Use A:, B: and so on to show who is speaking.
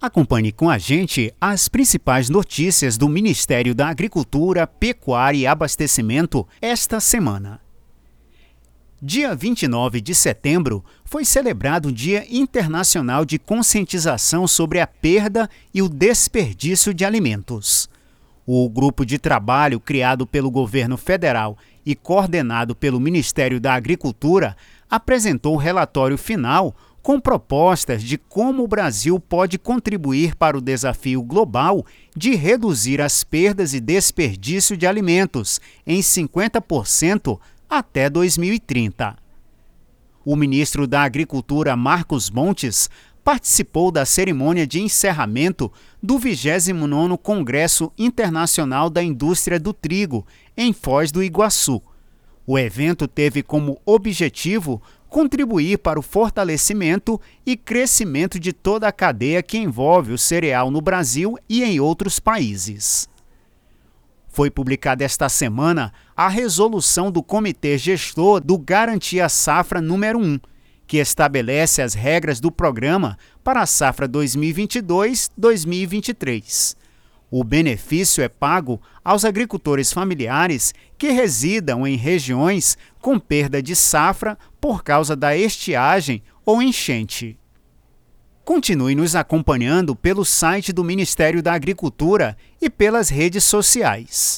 A: Acompanhe com a gente as principais notícias do Ministério da Agricultura, Pecuária e Abastecimento esta semana. Dia 29 de setembro foi celebrado o Dia Internacional de Conscientização sobre a Perda e o Desperdício de Alimentos. O grupo de trabalho criado pelo governo federal e coordenado pelo Ministério da Agricultura apresentou o relatório final com propostas de como o Brasil pode contribuir para o desafio global de reduzir as perdas e desperdício de alimentos em 50% até 2030. O ministro da Agricultura, Marcos Montes, participou da cerimônia de encerramento do 29º Congresso Internacional da Indústria do Trigo, em Foz do Iguaçu. O evento teve como objetivo contribuir para o fortalecimento e crescimento de toda a cadeia que envolve o cereal no Brasil e em outros países. Foi publicada esta semana a resolução do Comitê Gestor do Garantia Safra número 1, que estabelece as regras do programa para a safra 2022-2023. O benefício é pago aos agricultores familiares que residam em regiões com perda de safra por causa da estiagem ou enchente. Continue nos acompanhando pelo site do Ministério da Agricultura e pelas redes sociais.